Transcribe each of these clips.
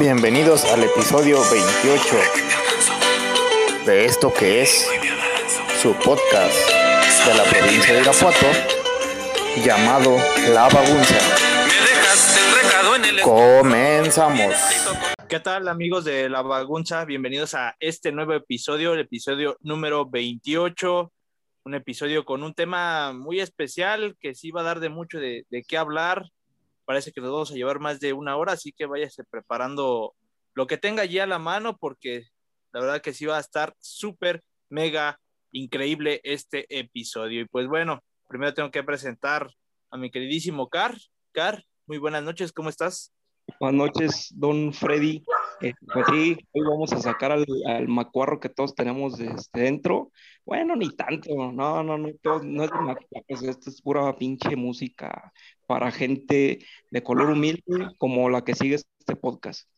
Bienvenidos al episodio 28 de esto que es su podcast de la provincia de Irapuato llamado La Bagunza. Comenzamos. ¿Qué tal amigos de La Bagunza? Bienvenidos a este nuevo episodio, el episodio número 28. Un episodio con un tema muy especial que sí va a dar de mucho de, de qué hablar parece que nos vamos a llevar más de una hora, así que váyase preparando lo que tenga ya a la mano, porque la verdad que sí va a estar súper, mega increíble este episodio. Y pues bueno, primero tengo que presentar a mi queridísimo Car. Car, muy buenas noches, ¿cómo estás? Buenas noches, don Freddy. Eh, pues sí, hoy vamos a sacar al, macuarro que todos tenemos este, dentro. Bueno, ni tanto, no, no, no, no es de macuarros, esto es pura pinche música para gente de color humilde como la que sigue este podcast.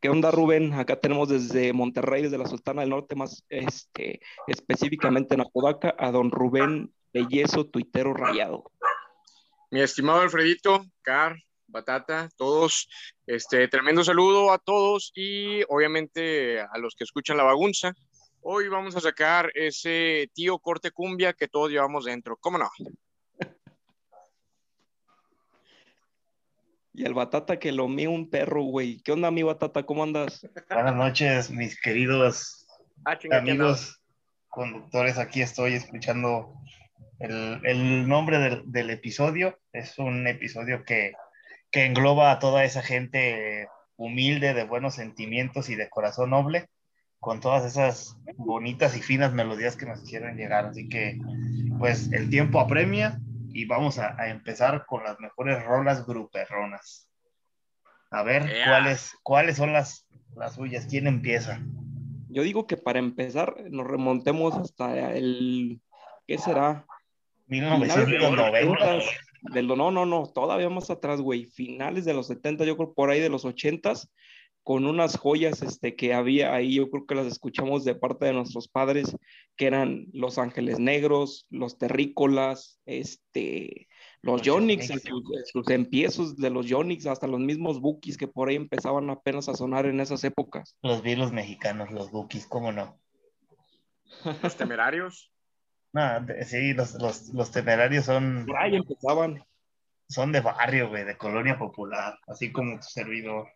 ¿Qué onda, Rubén? Acá tenemos desde Monterrey, desde la Sultana del Norte, más este, específicamente en Apodaca, a don Rubén Bellezo, tuitero rayado. Mi estimado Alfredito, Car, Batata, todos, este, tremendo saludo a todos y obviamente a los que escuchan la bagunza. Hoy vamos a sacar ese tío corte cumbia que todos llevamos dentro, ¿cómo no? Y el Batata que lo mío un perro, güey. ¿Qué onda, mi Batata? ¿Cómo andas? Buenas noches, mis queridos ah, amigos conductores. Aquí estoy escuchando el, nombre del, episodio. Es un episodio que, que engloba a toda esa gente humilde, de buenos sentimientos y de corazón noble, con todas esas bonitas y finas melodías que nos hicieron llegar. Así que, pues, el tiempo apremia y vamos a, empezar con las mejores rolas gruperronas. A ver, ¿cuáles, ¿cuáles son las, las suyas? ¿Quién empieza? Yo digo que para empezar nos remontemos hasta el, ¿qué será? 1990. No, no, no, todavía más atrás, güey. Finales de los 70, yo creo por ahí de los 80 con unas joyas este, que había ahí, yo creo que las escuchamos de parte de nuestros padres, que eran Los Ángeles Negros, Los Terrícolas, este, los Yonix, sus, empiezos de los Yonix, hasta los mismos Bookies que por ahí empezaban apenas a sonar en esas épocas. Los virus mexicanos, los Bookies, ¿cómo no? Los temerarios. No, sí, los, los, temerarios son... Por ahí empezaban. Son de barrio, güey, de colonia popular, así como tu servidor.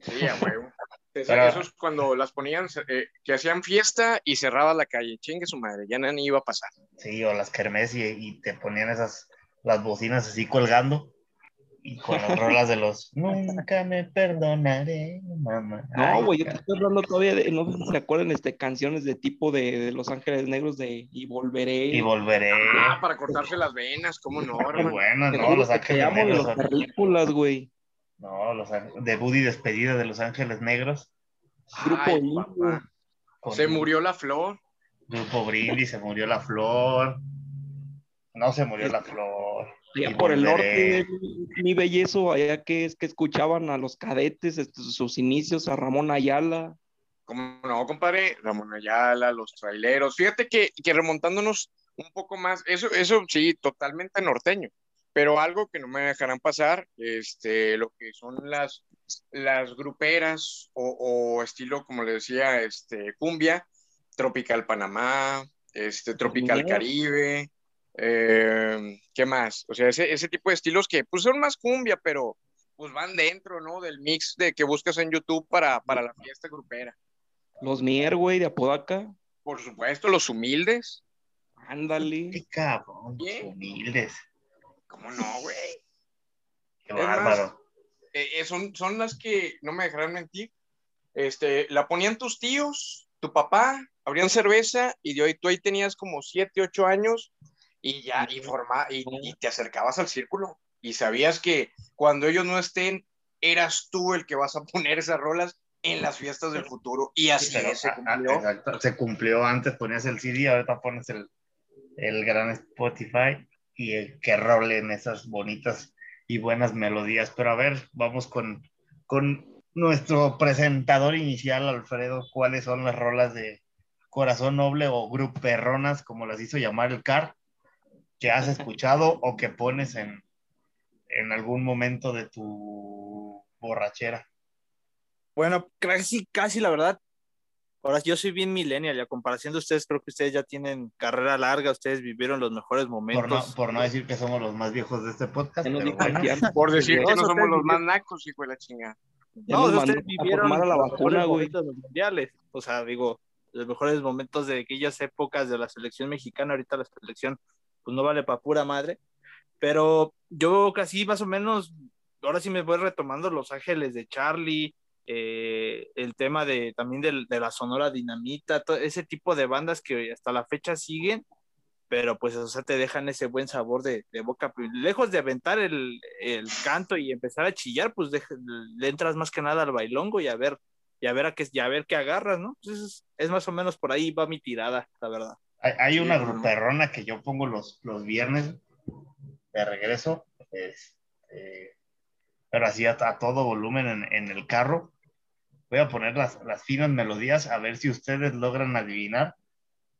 Sí, a huevo. Eso es cuando las ponían, eh, que hacían fiesta y cerraba la calle. Chingue su madre, ya ni iba a pasar. Sí, o las kermés y, te ponían esas, las bocinas así colgando y con las rolas de los Nunca me perdonaré, mamá. No, güey, yo te estoy hablando todavía de, no sé si se acuerdan, este, canciones de tipo de, Los Ángeles Negros de Y Volveré. Y Volveré. Ah, para cortarse las venas, ¿cómo no? Qué bueno, no, Los Ángeles Negros. Las películas, güey. No, los, de Buddy despedida de Los Ángeles Negros. Grupo Se murió la flor. Grupo Brindis, se murió la flor. No se murió la flor. Allá por el norte, mi bellezo, allá que es que escuchaban a los cadetes, sus inicios, a Ramón Ayala. ¿Cómo no, compadre? Ramón Ayala, los traileros. Fíjate que, que remontándonos un poco más, eso, eso sí, totalmente norteño pero algo que no me dejarán pasar, este, lo que son las, las gruperas o, estilo, como le decía, este, cumbia, Tropical Panamá, este, Tropical Caribe, eh, ¿qué más? O sea, ese, ese, tipo de estilos que pues son más cumbia, pero pues van dentro, ¿no? Del mix de que buscas en YouTube para, para la fiesta grupera. Los Mier, güey, de Apodaca. Por supuesto, los humildes. Ándale. Qué cabrón, humildes. ¿Cómo no, güey? Qué bárbaro. Eh, eh, son, son las que, no me dejarán mentir, este, la ponían tus tíos, tu papá, abrían cerveza y de hoy tú ahí tenías como 7, 8 años y ya, y, forma, y, te acercabas al círculo y sabías que cuando ellos no estén, eras tú el que vas a poner esas rolas en las fiestas del futuro y así se cumplió. se cumplió antes, ponías el CD, ahorita pones el, el gran Spotify y que rolen esas bonitas y buenas melodías. Pero a ver, vamos con, con nuestro presentador inicial, Alfredo, ¿cuáles son las rolas de Corazón Noble o Gruperronas, como las hizo llamar el CAR, que has escuchado o que pones en, en algún momento de tu borrachera? Bueno, casi, casi la verdad. Ahora, yo soy bien millennial y a comparación de ustedes, creo que ustedes ya tienen carrera larga, ustedes vivieron los mejores momentos. Por no, decir que somos los más viejos de este podcast. Por decir que no somos los más nacos, hijo de la chingada. No, ustedes vivieron la vacuna, güey. Los mundiales. O sea, digo, los mejores momentos de aquellas épocas de la selección mexicana, ahorita la selección, pues no vale para pura madre. Pero yo casi más o menos, ahora sí me voy retomando Los Ángeles de Charlie, eh, el tema de también de, la Sonora Dinamita, todo ese tipo de bandas que hasta la fecha siguen, pero pues o sea, te dejan ese buen sabor de, boca. Lejos de aventar el, canto y empezar a chillar, pues le entras más que nada al bailongo y a ver, y a ver a qué, y a ver qué agarras, ¿no? Entonces es más o menos por ahí va mi tirada, la verdad. Hay, una gruperrona que yo pongo los, los viernes de regreso, este, pero así a, todo volumen en, en el carro Voy a poner las, las finas melodías a ver si ustedes logran adivinar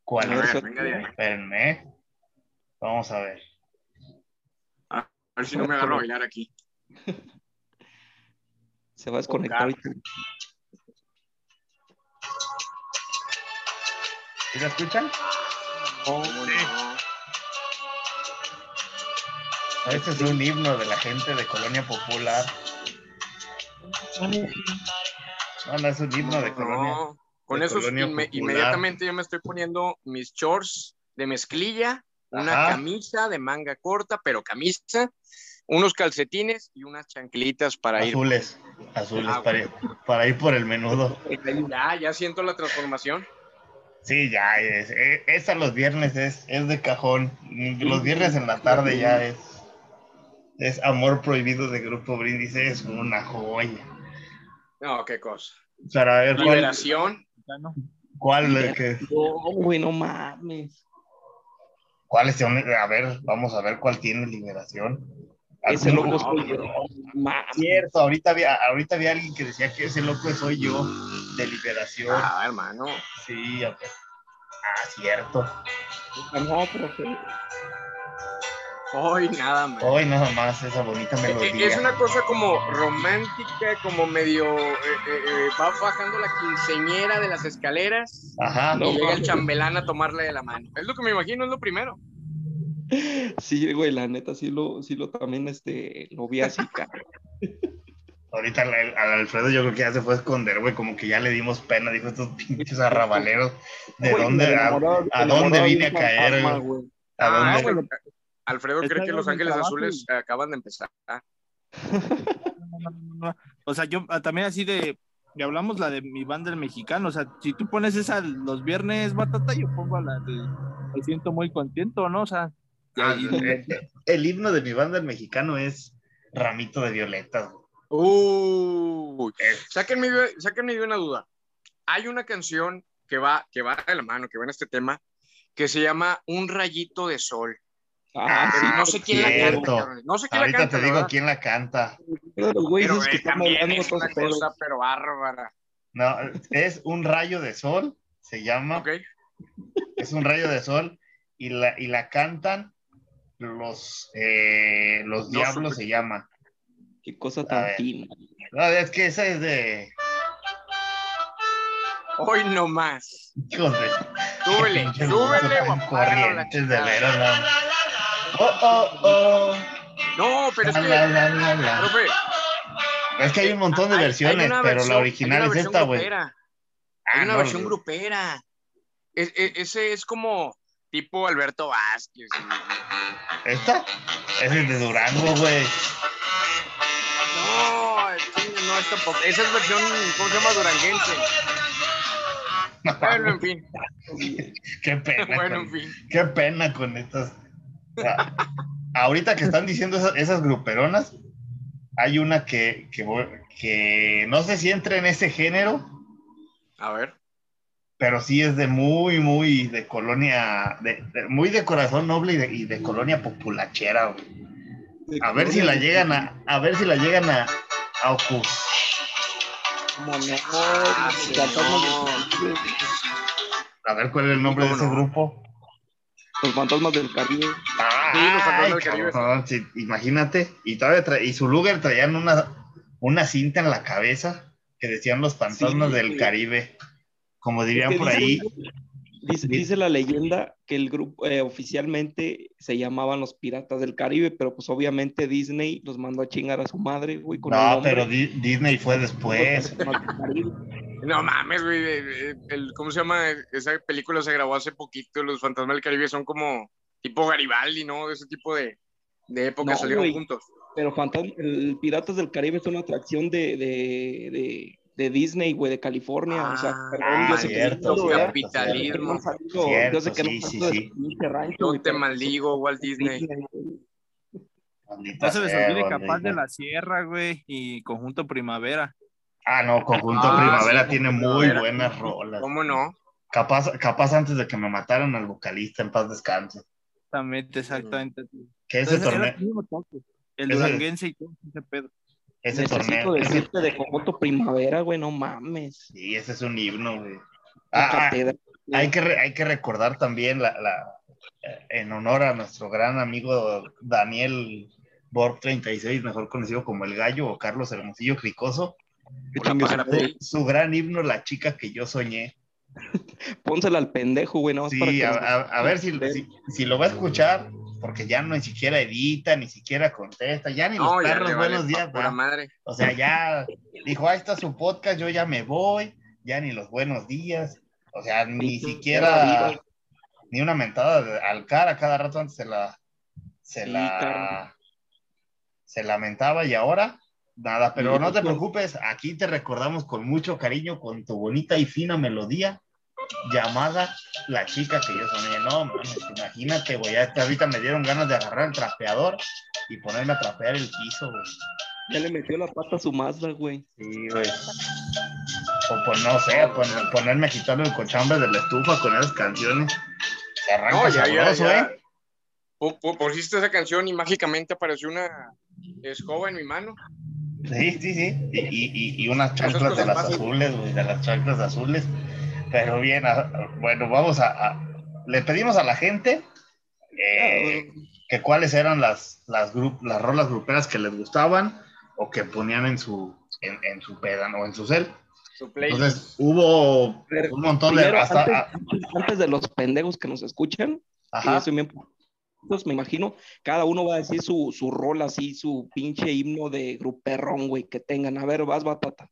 cuál es. Espérenme. ¿eh? Vamos a ver. A ver si no me agarro a bailar aquí. Se va a desconectar. ¿Sí la escuchan? Oh, Este es un himno de la gente de Colonia Popular. No, no es un himno de colonia. con eso inmediatamente yo me estoy poniendo mis shorts de mezclilla, una camisa de manga corta, pero camisa, unos calcetines y unas chanclitas para ir. Azules, azules, ah, para, ir, por el menudo. Ya, ya siento la transformación. Sí, ya es. E, esa los viernes es, es de cajón. Los viernes en la tarde ya es. Es amor prohibido de Grupo Brindis, es una joya. No, qué cosa. Para ver Liberación. ¿Cuál? es que... No, güey, no mames. ¿Cuál es? A ver, vamos a ver cuál tiene liberación. Ese loco soy yo. Cierto, ahorita había, ahorita había alguien que decía que ese loco soy yo de liberación. Ah, hermano. Sí, ah, cierto. No, pero Hoy nada más. Hoy nada más esa bonita eh, melodía. Es una cosa como romántica, como medio eh, eh, va bajando la quinceñera de las escaleras Ajá, y llega el chambelán a tomarle de la mano. Es lo que me imagino, es lo primero. Sí, güey, la neta sí lo, sí lo también este, lo vi así, Ahorita al, Alfredo yo creo que ya se fue a esconder, güey, como que ya le dimos pena, dijo estos pinches arrabaleros, ¿de dónde, a, dónde vine a caer, güey? ¿A ah, dónde? Alfredo cree que Los Ángeles Azules acaban de empezar. o sea, yo ah, también así de, y hablamos la de mi banda el mexicano, o sea, si tú pones esa los viernes batata, yo pongo la de me siento muy contento, ¿no? O sea, ah, el, himno de mi banda el mexicano es Ramito de Violeta. Uy, sáquenme, sáquenme de una duda. Hay una canción que va, que va de la mano, que va en este tema, que se llama Un rayito de sol. Ah, no sé quién la canta. No sé quién Ahorita la canta. te digo quién la canta. Pero, pero que también es una cosa, pero bárbara. No, es un rayo de sol, se llama. Okay. Es un rayo de sol y la, y la cantan los, eh, los diablos, se llama. Qué cosa tan fina. No, es que esa es de. Hoy no más. Joder. Súbele, súbele, Corrientes de veras, Oh, oh, oh. No, pero es que. es que hay un montón de versiones, pero la original es esta, güey. hay una versión grupera. ese es como tipo Alberto Vázquez. ¿Esta? Ese es de Durango, güey. No, no, es tampoco. Esa es versión, ¿cómo se llama? Duranguense. Bueno, en fin. Qué pena. Bueno, en fin. Qué pena con estas ahorita que están diciendo esas, gruperonas, hay una que, que, no sé si entra en ese género. A ver. Pero sí es de muy, muy de colonia, de, muy de corazón noble y de, colonia populachera. A ver si la llegan a, a ver si la llegan a, a A ver cuál es el nombre de ese grupo. Los fantasmas del Caribe. sí, los fantasmas del Caribe. imagínate. Y, todavía y su lugar traían una, una cinta en la cabeza. que decían los fantasmas del Caribe. Como dirían por ahí. Dice, la leyenda que el grupo eh, oficialmente se llamaban los Piratas del Caribe, pero pues obviamente Disney los mandó a chingar a su madre, güey. no, pero Disney fue después. no mames, güey. ¿Cómo se llama? Esa película se grabó hace poquito. Los Fantasmas del Caribe son como tipo Garibaldi, ¿no? Ese tipo de, de época salieron juntos. Pero Fantasma, el Piratas del Caribe es una atracción de, de de Disney, güey, de California. o sea, ah, perdón, yo sé cierto, que capitalismo. Cierto, yo sé que sí, no sí, sí. Rancho, yo te maldigo, Walt Disney. No se les olvide Capaz de la Sierra, güey, y Conjunto Primavera. Ah, no, Conjunto ah, Primavera tiene muy buenas rolas. ¿Cómo no? Capaz, capaz antes de que me mataran al vocalista en paz descanse. Exactamente, exactamente. Que ese torneo. El duranguense y todo ese pedo. Ese Necesito torneo. decirte de Comoto Primavera, güey, no mames. Sí, ese es un himno, güey. Ah, ah hay, que hay que recordar también la, la, en honor a nuestro gran amigo Daniel Borg 36, mejor conocido como el gallo, o Carlos Hermosillo Cricoso. Su, su gran himno, La chica que yo soñé. Pónsela al pendejo, güey. No, sí, a, a, ver si, si, si, lo va a escuchar, porque ya no ni siquiera edita, ni siquiera contesta, ya ni los perros buenos días. madre. O sea, ya dijo, ahí está su podcast, yo ya me voy, ya ni los buenos días. O sea, ni siquiera, ni una mentada al cara cada rato antes se la, se la, se lamentaba y ahora nada, pero no te preocupes, aquí te recordamos con mucho cariño, con tu bonita y fina melodía llamada La chica que yo soñé. No, mames, imagínate, güey. Hasta ahorita me dieron ganas de agarrar el trapeador y ponerme a trapear el piso, güey. Ya le metió la pata a su Mazda, güey. Sí, güey. O pues no sé, ponerme a quitarle el cochambre de la estufa con esas canciones. Se arranca no, sabroso, ¿eh? Pusiste esa canción y mágicamente apareció una escoba en mi mano. Sí, sí, sí. Y, y, y unas chanclas de las azules, güey, de las chanclas azules. Pero bien, bueno, vamos a, le pedimos a la gente eh, que cuáles eran las, las, las rolas gruperas que les gustaban o que ponían en su, en, su pedan o en su cel. Entonces hubo un montón de... antes, de los pendejos que nos escuchan, Ajá. Pues me imagino, cada uno va a decir su, su rol así, su pinche himno de gruperrón, güey, que tengan. A ver, vas, batata.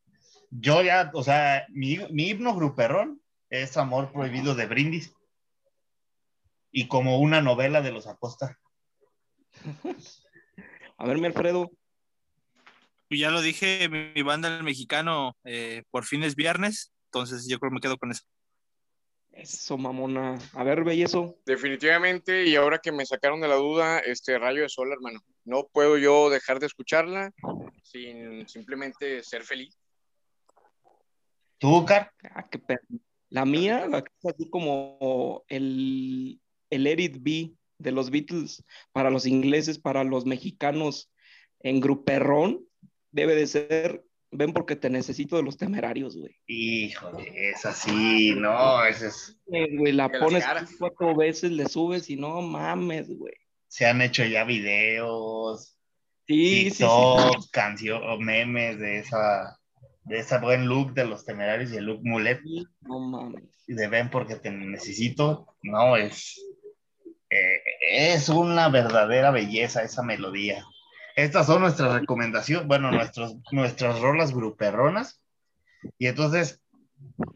Yo ya, o sea, mi, mi himno gruperrón es Amor Prohibido de Brindis. Y como una novela de los Acosta. A ver, mi Alfredo. Pues ya lo dije, mi, banda el mexicano eh, por fin es viernes, entonces yo creo que me quedo con eso. Eso, mamona. A ver, ve eso. Definitivamente, y ahora que me sacaron de la duda, este Rayo de Sol, hermano. No puedo yo dejar de escucharla sin simplemente ser feliz. ¿Tú, Car? Ah, qué perro. La mía, la que es así como el, el Let B de los Beatles para los ingleses, para los mexicanos en gruperrón, debe de ser Ven porque te necesito de los temerarios, güey. Híjole, es así, no, ese es. Güey, la pones cuatro veces, le subes y no mames, güey. Se han hecho ya videos, sí, TikTok, sí, canciones, memes de esa de ese buen look de los temerarios y el look mulet. No mames. De ven porque te necesito, no, es, eh, es una verdadera belleza esa melodía. Estas son nuestras recomendaciones, bueno, nuestros, nuestras rolas gruperronas. Y entonces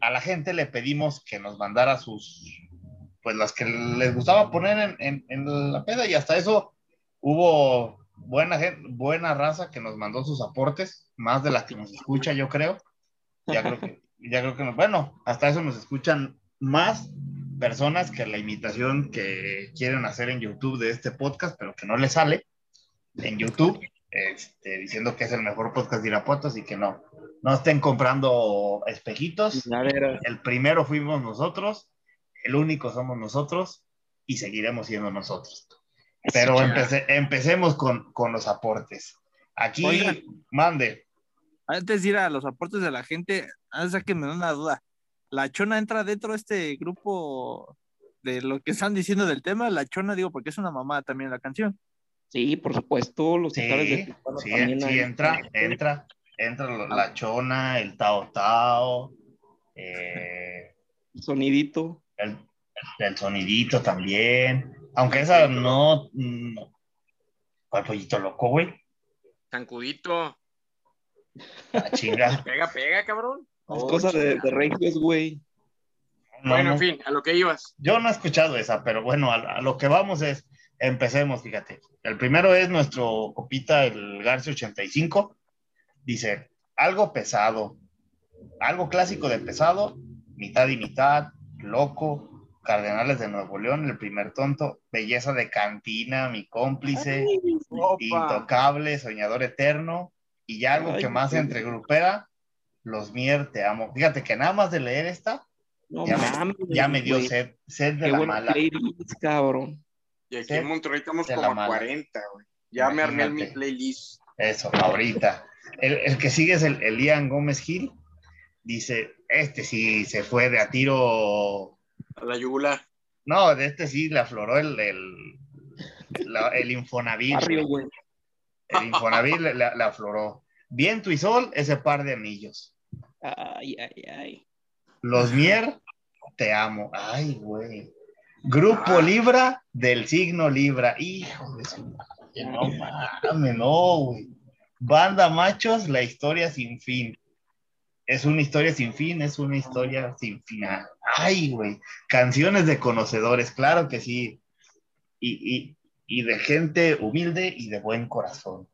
a la gente le pedimos que nos mandara sus, pues las que les gustaba poner en, en la peda y hasta eso hubo buena, gente, buena raza que nos mandó sus aportes, más de las que nos escucha, yo creo. Ya creo que, ya creo que bueno, hasta eso nos escuchan más personas que la imitación que quieren hacer en YouTube de este podcast, pero que no le sale en YouTube, este, diciendo que es el mejor podcast de Irapuato, y que no, no estén comprando espejitos. El primero fuimos nosotros, el único somos nosotros y seguiremos siendo nosotros. Pero empecemos con, los aportes. Aquí, mande. Antes de ir a los aportes de la gente, antes que me da una duda. ¿La Chona entra dentro de este grupo de lo que están diciendo del tema? La Chona, digo, porque es una mamá también la canción. Sí, por supuesto, los sí, de sí, sí, entra, entra, entra la chona, el tao tao, eh, sonidito. El, el, sonidito también. Aunque esa no. ¿Cuál pollito loco, güey? Tancudito. La chinga. pega, pega, cabrón. Es cosa de, de güey. bueno, en fin, a lo que ibas. Yo no he escuchado esa, pero bueno, a, lo que vamos es, empecemos, fíjate. El primero es nuestro copita, el Garcia 85. Dice, algo pesado, algo clásico de pesado, mitad y mitad, loco, Cardenales de Nuevo León, el primer tonto, belleza de cantina, mi cómplice, intocable, soñador eterno, y ya algo que más entre grupera, los Mier, te amo. Fíjate que nada más de leer esta, ya, me, dio sed, sed de la mala. cabrón. Y aquí en Monterrey estamos como a 40, güey. Ya me armé mi playlist. Eso, ahorita. El, que sigue es el, Elian Gómez Gil. Dice, este sí se fue de a tiro. A la yugular. No, de este sí le afloró el, el, el Infonavit. el Infonavit le, afloró. Viento y sol, ese par de anillos. Ay, ay, ay. Los Mier, te amo. Ay, güey. Grupo ah. Libra del signo Libra. Hijo de su No mames, no, güey. Banda Machos, la historia sin fin. Es una historia sin fin, es una historia sin final. Ay, güey. Canciones de conocedores, claro que sí. Y, de gente humilde y de buen corazón.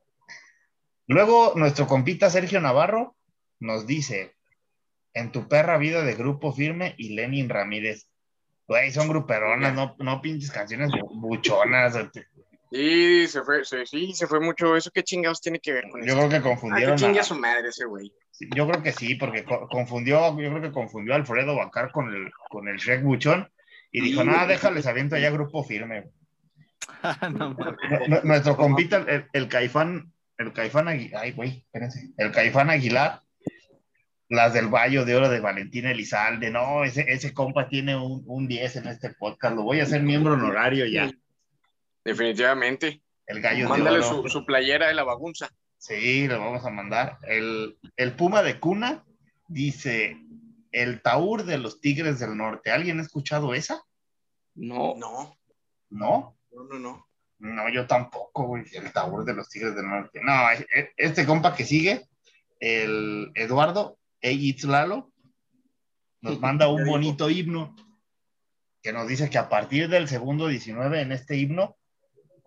Luego, nuestro compita Sergio Navarro nos dice: En tu perra vida de grupo firme y Lenin Ramírez. Güey, son gruperonas, no, no pinches canciones buchonas. Sí, se fue, sí, se fue mucho. ¿Eso qué chingados tiene que ver con yo eso? Yo creo que confundieron. ¿Qué a... su madre ese güey? yo creo que sí, porque confundió, yo creo que confundió a Alfredo Bacar con el, con el Shrek Buchón y dijo, nada, déjales aviento allá grupo firme. Nuestro compita, el, Caifán, el Caifán Aguilar, ay, güey, espérense, el Caifán Aguilar, las del Bayo de Oro de Valentina Elizalde, no, ese, ese compa tiene un, un 10 en este podcast, lo voy a hacer miembro honorario ya. Definitivamente. El gallo Mándale Su, playera de la bagunza. Sí, lo vamos a mandar. El, Puma de Cuna dice: El Taur de los Tigres del Norte. ¿Alguien ha escuchado esa? No. No. ¿No? No, no, no. No, yo tampoco, güey. El Taur de los Tigres del Norte. No, este compa que sigue, el Eduardo Lalo, nos manda un bonito himno que nos dice que a partir del segundo 19 en este himno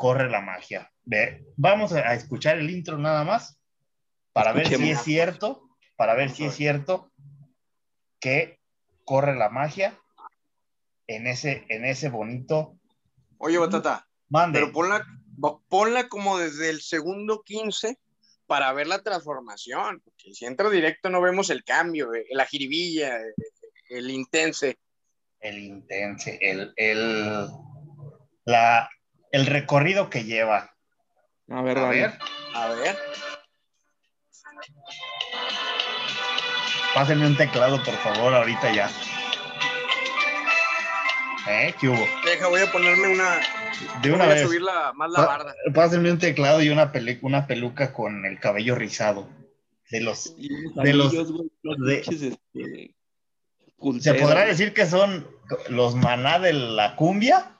corre la magia. Ve, vamos a, escuchar el intro nada más para ver si es cierto, para ver si es cierto que corre la magia en ese, en ese bonito. Oye, Batata, pero ponla, ponla como desde el segundo 15 para ver la transformación, porque si entra directo no vemos el cambio, eh, la jiribilla, eh, el intense. El intense, el, el, la, el recorrido que lleva. A ver, a ver. A ver. Pásenme un teclado, por favor, ahorita ya. ¿Eh? ¿Qué hubo? Deja, voy a ponerme una. De una voy vez. A subir más la barda. Pásenme un teclado y una, una peluca con el cabello rizado. De los. de los. Este, ¿Se podrá decir que son los maná de la cumbia?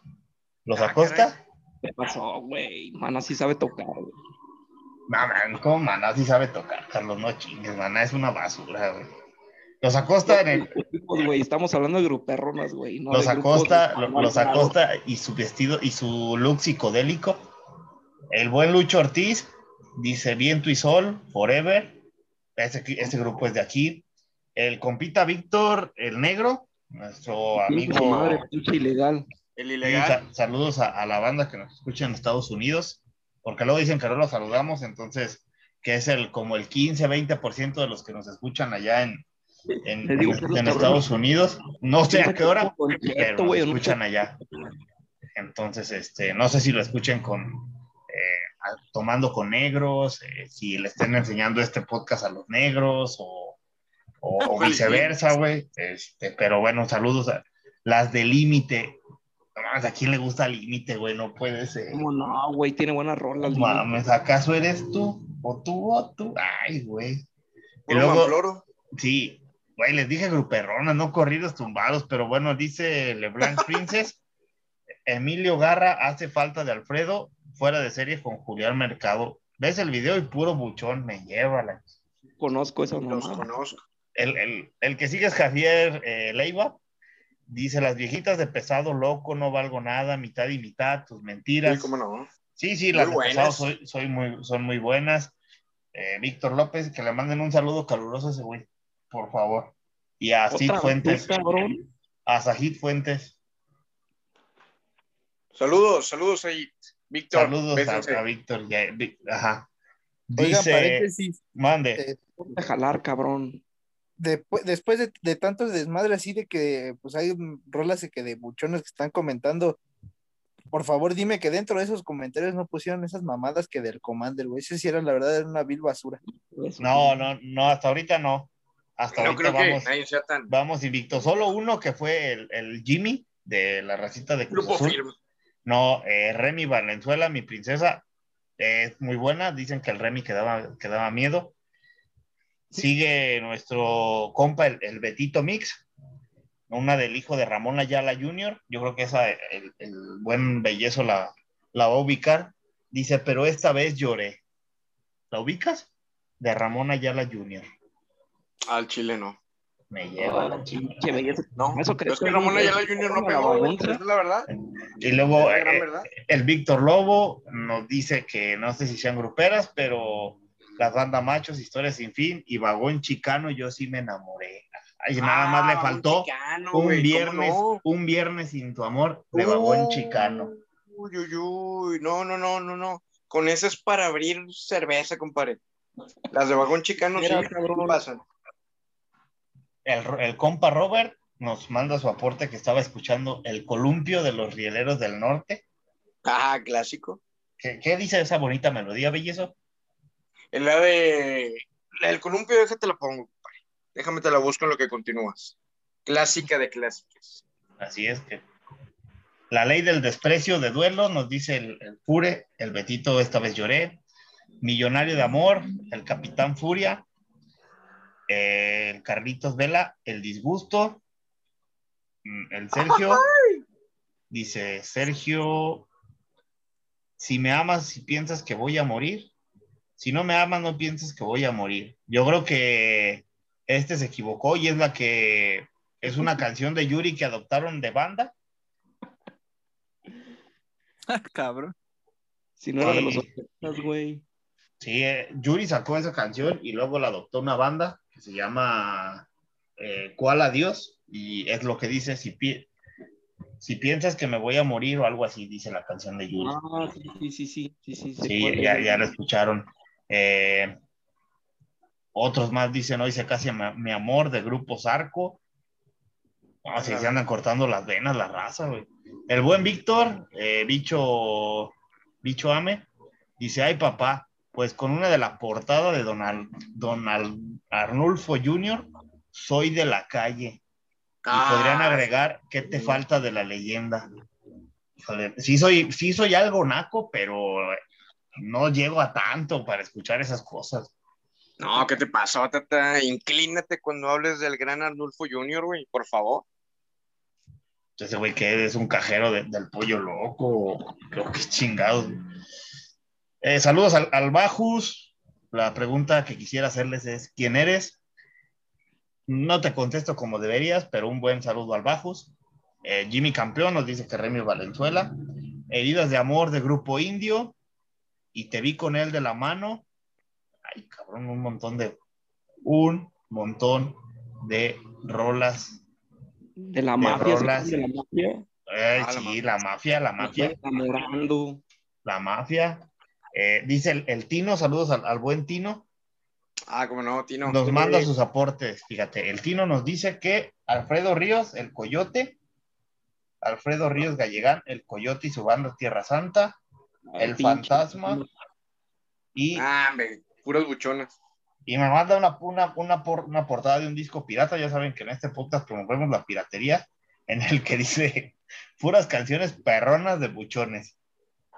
¿Los ah, Acosta? ¿Qué pasó, güey? Mana sí sabe tocar, güey. No, ¿cómo Mana sí sabe tocar, Carlos? No chingues, Mana es una basura, güey. Los Acosta en el. Estamos hablando de gruperronas, güey. los Acosta, los Acosta y su vestido y su look psicodélico. El buen Lucho Ortiz dice Viento y Sol, Forever. Este, este grupo es de aquí. El compita Víctor, el negro, nuestro amigo. Madre, ilegal. El ilegal. saludos a, la banda que nos escucha en Estados Unidos, porque luego dicen que no los saludamos, entonces, que es el como el 15-20% de los que nos escuchan allá en, en, Estados Unidos. No sé a qué hora, pero escuchan allá. Entonces, este, no sé si lo escuchen con eh, tomando con negros, eh, si le estén enseñando este podcast a los negros o, o, viceversa, güey. Este, pero bueno, saludos a las de límite ¿a quién le gusta Límite, güey? No puede ser. ¿Cómo no, güey? Tiene buenas rolas. mames, ¿acaso eres tú? ¿O tú o tú? Ay, güey. Y luego, sí, güey, les dije gruperronas, no corridos tumbados, pero bueno, dice LeBlanc Princess, Emilio Garra hace falta de Alfredo, fuera de serie con Julián Mercado. ¿Ves el video y puro buchón me lleva la... Conozco eso, no. Los conozco. El, el, que sigue es Javier eh, Leiva, dice, las viejitas de pesado loco, no valgo nada, mitad y mitad, tus mentiras. Sí, cómo no. Sí, sí, las de pesado soy, soy muy, son muy buenas. Eh, Víctor López, que le manden un saludo caluroso a ese güey, por favor. Y a Sid Fuentes. A Sajid Fuentes. Saludos, saludos ahí, Víctor. Saludos a, Víctor. ajá. Dice, mande. Eh, a jalar, cabrón. Después de, de, tantos desmadres así de que pues hay rolas que de buchones que están comentando por favor dime que dentro de esos comentarios no pusieron esas mamadas que del Commander, güey. Ese sí era la verdad, era una vil basura. No, no, no, hasta ahorita no. Hasta ahorita vamos, vamos invicto. Solo uno que fue el, Jimmy de la racita de Cruz Grupo No, eh, Remy Valenzuela, mi princesa, es muy buena. Dicen que el Remy quedaba, daba miedo. Sigue nuestro compa, el, el Betito Mix, una del hijo de Ramón Ayala Jr., yo creo que esa, el, buen bellezo la, la va a ubicar. Dice, pero esta vez lloré. ¿La ubicas? De Ramón Ayala Jr. Al chile no. Me lleva la No, eso creo es que Ramón Ayala Jr. no pegó, es la verdad. Y luego eh, el Víctor Lobo nos dice que no sé si sean gruperas, pero las bandas machos, historias sin fin y vagón chicano, yo sí me enamoré. Ay, nada más le ah, faltó un, viernes, un viernes sin tu amor de vagón chicano. Uy, uy, uy, no, no, no, no, no. Con eso es para abrir cerveza, compadre. Las de vagón chicano sí pasan. El, el compa Robert nos manda su aporte que estaba escuchando El columpio de los rieleros del norte. Ah, clásico. ¿Qué, qué dice esa bonita melodía, bellezo? En la de. La del columpio, déjate la pongo. Déjame te la busco en lo que continúas. Clásica de clásicas. Así es que. La ley del desprecio de duelo, nos dice el, Fure, el Betito esta vez lloré. Millonario de amor, el Capitán Furia. el Carlitos Vela, el disgusto. Mm, el Sergio. Dice Sergio, si me amas, si piensas que voy a morir. Si no me amas, no piensas que voy a morir. Yo creo que este se equivocó y es la que es una canción de Yuri que adoptaron de banda. Ah, cabrón. Si no era de los güey. Sí, eh, Yuri sacó esa canción y luego la adoptó una banda que se llama eh, ¿Cuál Adiós? Y es lo que dice, si, si piensas que me voy a morir o algo así, dice la canción de Yuri. Ah, sí, sí, sí, sí, sí. Sí, ya, ya la escucharon. Eh, otros más dicen, hoy se casi mi amor de Grupo Zarco. Así se andan cortando las venas, la raza, güey. El buen Víctor, eh, bicho, bicho Ame, dice, ay papá, pues con una de la portada de Donald, Donald Arnulfo Jr., soy de la calle. Y ah. podrían agregar, ¿qué te falta de la leyenda? sí soy, sí soy algo naco, pero no llego a tanto para escuchar esas cosas. No, ¿qué te pasó, tata? Inclínate cuando hables del gran Arnulfo Junior, güey, por favor. Ese güey que es un cajero del pollo loco, creo que chingado. Eh, saludos al, Bajus. La pregunta que quisiera hacerles es: ¿quién eres? No te contesto como deberías, pero un buen saludo al Bajus. Eh, Jimmy Campeón nos dice que Remy Valenzuela. Heridas de amor de Grupo Indio. Y te vi con él de la mano ay, cabrón, un montón de, un montón de rolas. De la mafia. Rolas. De la mafia. Ah, sí, la mafia, la mafia. La mafia. Eh, dice el, Tino, saludos al, buen Tino. Ah, como no, Tino. Nos manda sus aportes, fíjate. El Tino nos dice que Alfredo Ríos, el Coyote, Alfredo Ríos Gallegán, el Coyote y su banda Tierra Santa, el Fantasma y ah, puras buchonas. Y me manda una, una, una, una portada de un disco pirata. Ya saben que en este podcast promovemos la piratería, en el que dice puras canciones perronas de buchones.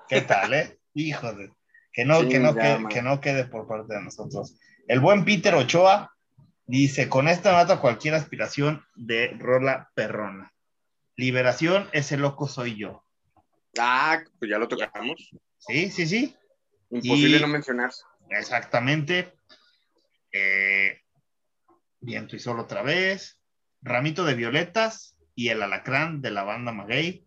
¿Qué tal, eh? Hijo de. Que no, que, no quede, que no quede por parte de nosotros. El buen Peter Ochoa Dice, con esta mata cualquier aspiración de rola perrona. Liberación, ese loco soy yo. Ah, pues ya lo tocamos. Sí, sí, sí. Imposible no mencionar. Exactamente. Eh, Viento y Sol otra vez. Ramito de Violetas y el Alacrán de la banda Maguey.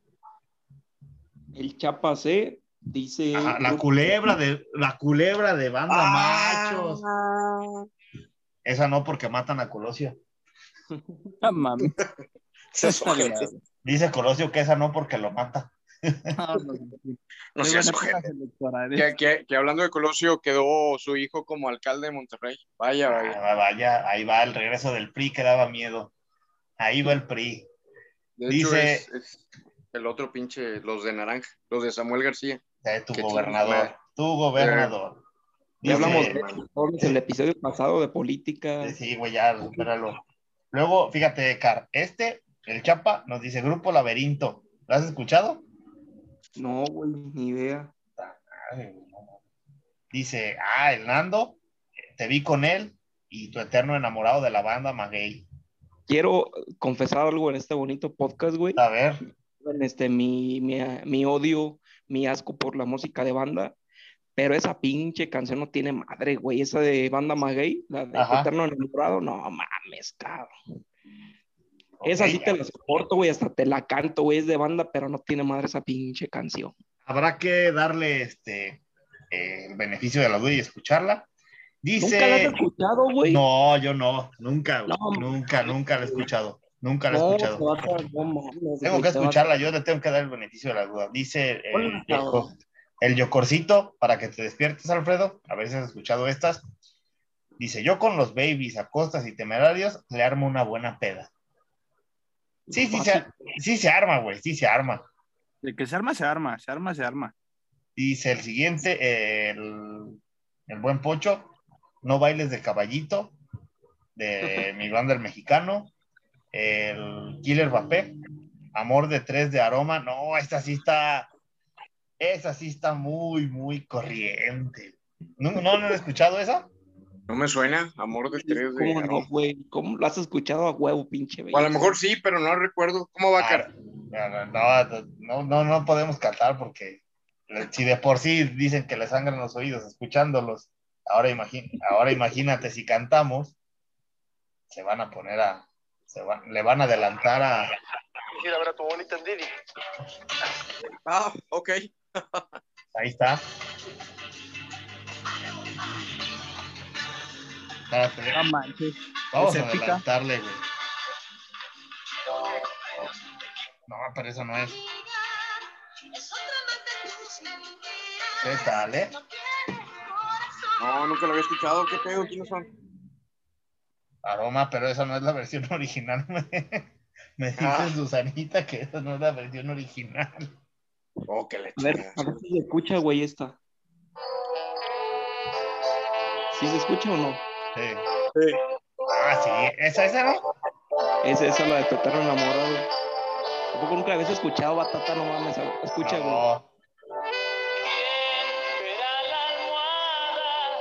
El Chapa C dice. la culebra de la culebra de banda ah. machos. Esa no, porque matan a Colosio. Ah, mami. Dice Colosio que esa no porque lo mata. no, seas que, que, hablando de Colosio, quedó su hijo como alcalde de Monterrey. Vaya, vaya. Ah, vaya, ahí va el regreso del PRI que daba miedo. Ahí va el PRI. Dice. el otro pinche, los de Naranja, los de Samuel García. tu gobernador. Tu gobernador. Ya hablamos de el episodio pasado de política. Sí, güey, ya, espéralo. Luego, fíjate, Car, este, el Chapa, nos dice Grupo Laberinto. ¿Lo has escuchado? No, güey, ni idea. Dice, ah, el Nando, te vi con él y tu eterno enamorado de la banda Maguey. Quiero confesar algo en este bonito podcast, güey. A ver. En este, mi, mi, mi odio, mi asco por la música de banda pero esa pinche canción no tiene madre, güey. Esa de Banda Maguey, la de Eterno Enamorado, no mames, cabrón. Esa sí te la soporto, güey, hasta te la canto, güey, es de banda, pero no tiene madre esa pinche canción. Habrá que darle este el beneficio de la duda y escucharla. Dice. ¿Nunca la has escuchado, güey? No, yo no, nunca, nunca, nunca la he escuchado. Nunca la he escuchado. tengo que escucharla, yo le tengo que dar el beneficio de la duda. Dice el, el yocorcito, para que te despiertes, Alfredo, a ver si has escuchado estas. Dice, yo con los babies, acostas y temerarios, le armo una buena peda. Sí, sí, se, sí se arma, güey, sí se arma. De que se arma, se arma, se arma, se arma. Dice el siguiente, el, el buen Pocho, no bailes de caballito, de mi banda el mexicano, el Killer Vapé, Amor de tres de aroma, no, esta sí está, esa sí está muy, muy corriente. ¿No, no, han escuchado esa? No me suena, Amor de Tres de ¿Cómo no, güey? ¿Cómo lo has escuchado a huevo, pinche? a lo mejor sí, pero no recuerdo. ¿Cómo va, a cara? Ah, no, no, no, podemos cantar porque si de por sí dicen que le sangran los oídos escuchándolos, ahora, ahora imagínate si cantamos, se van a poner a, se le van a adelantar a... Quisiera ver a tu bonita Didi. Ah, ok. Ahí está. Vamos a adelantarle, güey. No, pero eso no es. ¿Qué tal, eh? No, nunca lo había escuchado. ¿Qué pedo? ¿Quiénes son? Aroma, pero esa no es la versión original. Me dice ah. Susanita que esa no es la versión original. Oh, que le a ver, a ver si se escucha, güey, esta. ¿Sí se escucha o no? Sí. sí. Ah, sí. ¿Esa, esa no? Esa, esa la de Tatano enamorado. Tampoco nunca la habías escuchado, Batata, no mames. Escucha, güey.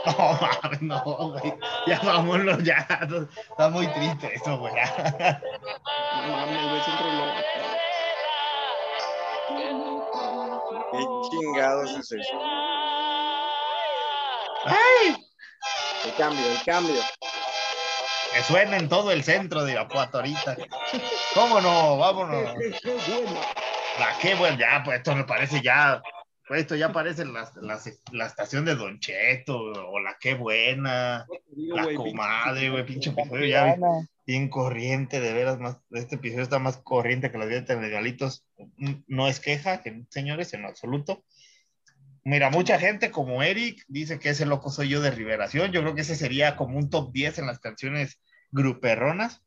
No, mames, no, güey. Ya vámonos, ya. Está muy triste eso, güey. No mames, güey, es un ¿Qué chingados es eso? ¡Ay! Cambio, el cambio. Que suena en todo el centro de Irapuato ahorita. ¿Cómo no? Vámonos. La qué bueno, ya, pues esto me parece ya. Pues esto ya parece la, la, estación de Don Cheto, o la qué buena, la comadre, güey, pinche episodio ya bien corriente, de veras, más, este episodio está más corriente que los días de regalitos. No es queja, señores, en absoluto. Mira, mucha gente como Eric dice que ese loco soy yo de Riveración. Yo creo que ese sería como un top 10 en las canciones gruperronas.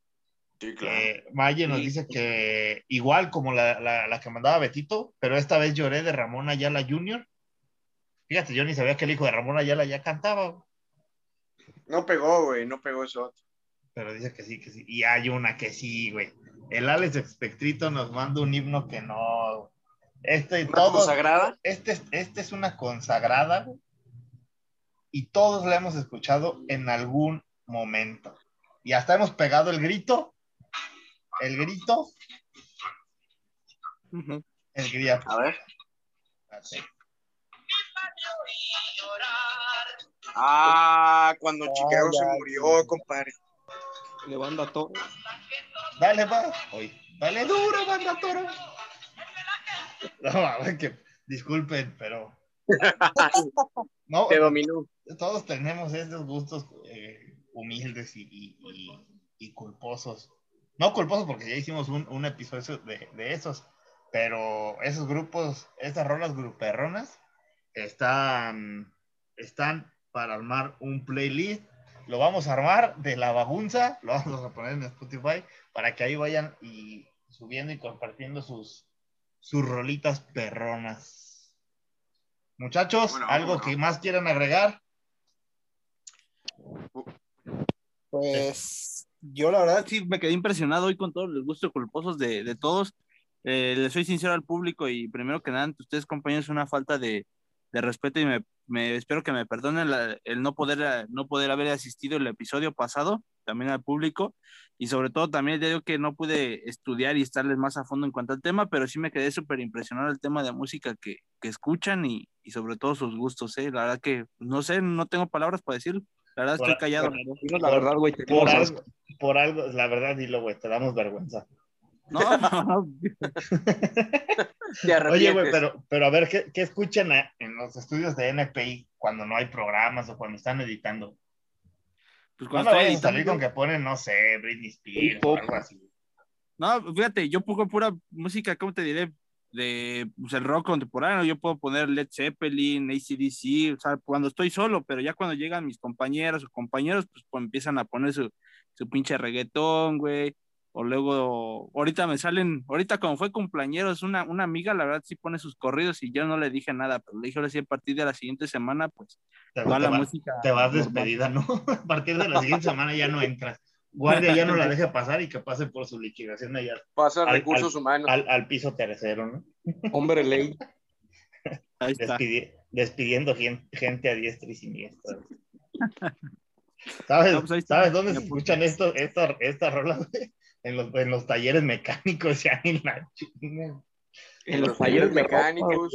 Sí, claro. Eh, Maye nos dice que igual como la, la, que mandaba Betito, pero esta vez lloré de Ramón Ayala Jr. Fíjate, yo ni sabía que el hijo de Ramón Ayala ya cantaba. No pegó, güey, no pegó eso pero dice que sí, que sí. Y hay una que sí, güey. El Alex Espectrito nos manda un himno que no. Este, ¿Una todo, consagrada? Este, este es una consagrada, güey. Y todos la hemos escuchado en algún momento. Y hasta hemos pegado el grito. El grito. El grito. A ver. Ah, cuando Chicago se murió, compadre. De banda toro. Dale, va. Dale duro, banda toro. No, que, disculpen, pero. no, Te dominó. Todos tenemos estos gustos eh, humildes y, y, culposos. No culposos porque ya hicimos un, un episodio de, de, esos, pero esos grupos, estas rolas gruperronas, están, están para armar un playlist. Lo vamos a armar de la bagunza, lo vamos a poner en Spotify para que ahí vayan y subiendo y compartiendo sus, sus rolitas perronas. Muchachos, ¿algo que más quieran agregar? Pues yo la verdad sí me quedé impresionado hoy con todos los gustos culposos de, de todos. Eh, les soy sincero al público y primero que nada, ustedes compañeros, una falta de, de respeto y me, me, espero que me perdonen el no poder, no poder haber asistido el episodio pasado, también al público, y sobre todo también digo que no pude estudiar y estarles más a fondo en cuanto al tema, pero sí me quedé súper impresionado el tema de música que, que escuchan y, y, sobre todo sus gustos, ¿eh? La verdad que, no sé, no tengo palabras para decir, la verdad estoy callado. la verdad, güey, por, algo, por algo, la verdad, dilo, güey, te damos vergüenza. No, no. Oye, güey, pero, pero a ver, ¿qué, qué escuchan en los estudios de NPI cuando no hay programas o cuando están editando? Pues cuando no me a salir con que ponen, no sé, Britney Spears o algo así. No, fíjate, yo pongo pura música, ¿cómo te diré? De pues, el rock contemporáneo, yo puedo poner Led Zeppelin, ACDC, o sea, cuando estoy solo, pero ya cuando llegan mis compañeros o compañeros, pues, pues empiezan a poner su, su pinche reggaetón, güey, o luego, ahorita me salen, ahorita como fue cumpleaños, una, una amiga, la verdad sí pone sus corridos y yo no le dije nada, pero le dije ahora sí a partir de la siguiente semana, pues te, va la música. Te vas despedida, ¿no? a partir de la siguiente semana ya no entras. Guardia ya no la deja pasar y que pase por su liquidación allá. Pasa recursos humanos. Al, piso tercero, ¿no? Hombre ley. Ahí está. despidiendo gente, a diestra y siniestra. ¿Sabes, pues ¿sabes dónde se escuchan esto, esta, esta rola? En los, en los talleres mecánicos ya en la En los talleres mecánicos.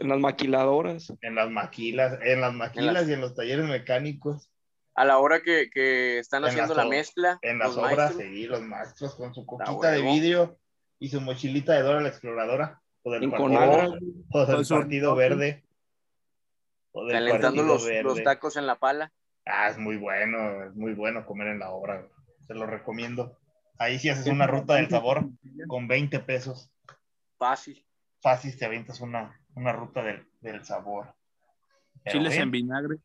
En las, maquiladoras. En las maquilas, en las maquilas y en los talleres mecánicos. A la hora que, que están haciendo la mezcla. En las obras, sí, los maestros con su coquita de vidrio y su mochilita de Dora la Exploradora. O del partido, o del partido Verde. Calentando los, los, tacos en la pala. Ah, es muy bueno, es muy bueno comer en la obra. Se lo recomiendo. Ahí sí haces una ruta del sabor con 20 pesos. Fácil. Fácil te avientas una, una ruta del, del sabor. Chiles en vinagre.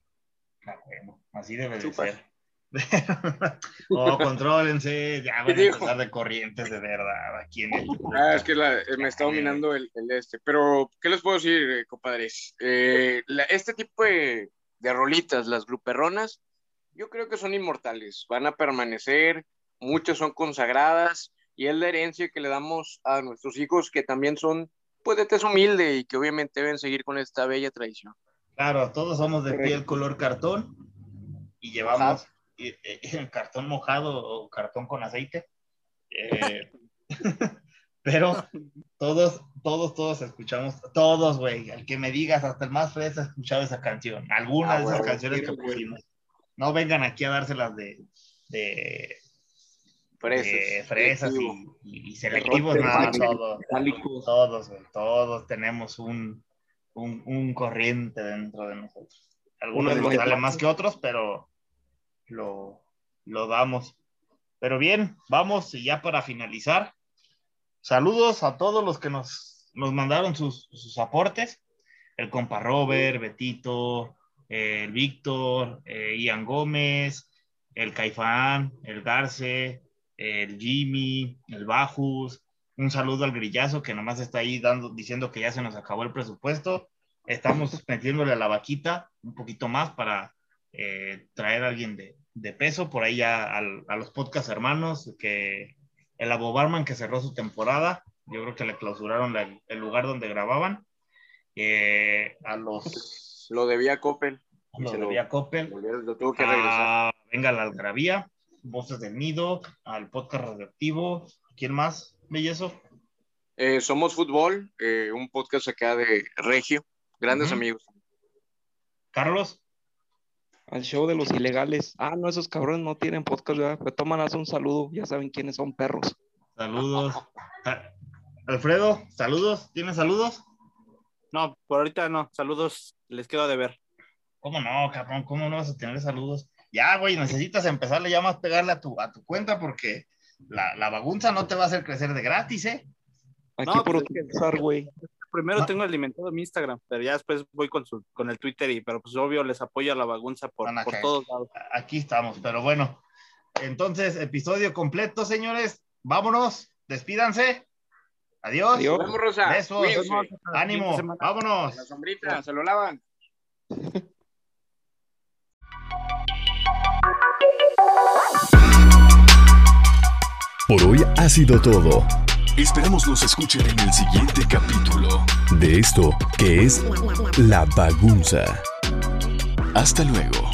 Ah, bueno, así debe de ser. oh, contrólense, ya van a empezar de corrientes de verdad aquí en el... Ah, es que me está dominando el, el, este. Pero, ¿qué les puedo decir, eh, compadres? Eh, este tipo de, de rolitas, las gruperronas, yo creo que son inmortales. Van a permanecer muchas son consagradas y es la herencia que le damos a nuestros hijos que también son pues de tez humilde y que obviamente deben seguir con esta bella tradición. Claro, todos somos de piel color cartón y llevamos eh, cartón mojado o cartón con aceite. Eh, pero todos, todos, todos escuchamos, todos, güey, al que me digas, hasta el más fresa ha escuchado esa canción, algunas de esas ah, canciones que pusimos. No vengan aquí a dárselas de, de fresas y, selectivos, todos, todos, todos tenemos un, un, corriente dentro de nosotros. Algunos nos salen más que otros, pero lo, lo damos. Pero bien, vamos ya para finalizar. Saludos a todos los que nos, nos mandaron sus, sus aportes. El compa Robert, Betito, el Víctor, eh, Ian Gómez, el Caifán, el Garce, el Jimmy, el Bajus, un saludo al grillazo que nomás está ahí dando, diciendo que ya se nos acabó el presupuesto. Estamos metiéndole a la vaquita un poquito más para eh, traer a alguien de, de, peso. Por ahí ya a los podcast hermanos, que el Abo Barman que cerró su temporada, yo creo que le clausuraron el lugar donde grababan. Eh, a los... Lo debía Coppel. Lo debía Coppel. Lo tuvo que regresar. venga la algravía Voces del Nido, al podcast radioactivo. ¿Quién más, Bellezo? Eh, Somos Fútbol, eh, un podcast acá de Regio. Grandes amigos. Carlos. Al show de los ilegales. Ah, no, esos cabrones no tienen podcast, ¿verdad? Pero toman un saludo, ya saben quiénes son perros. Saludos. Alfredo, saludos. ¿Tienes saludos? No, por ahorita no. Saludos, les quedo de ver. ¿Cómo no, cabrón? ¿Cómo no vas a tener saludos? Ya, güey, necesitas empezarle ya más pegarle a tu, a tu cuenta porque la, la bagunza no te va a hacer crecer de gratis, ¿eh? Aquí por pues utilizar, güey. Primero tengo alimentado mi Instagram, pero ya después voy con, su, con el Twitter y, pero pues obvio les apoyo a la bagunza por, por todos lados. Aquí estamos, pero bueno. Entonces, episodio completo, señores. Vámonos, despídanse. Adiós. Adiós. Vamos, Rosa. Besos. Ánimo. Vámonos. La sombrita, se lo lavan. Por hoy ha sido todo. Esperamos nos escuchen en el siguiente capítulo de esto que es La Bagunza. Hasta luego.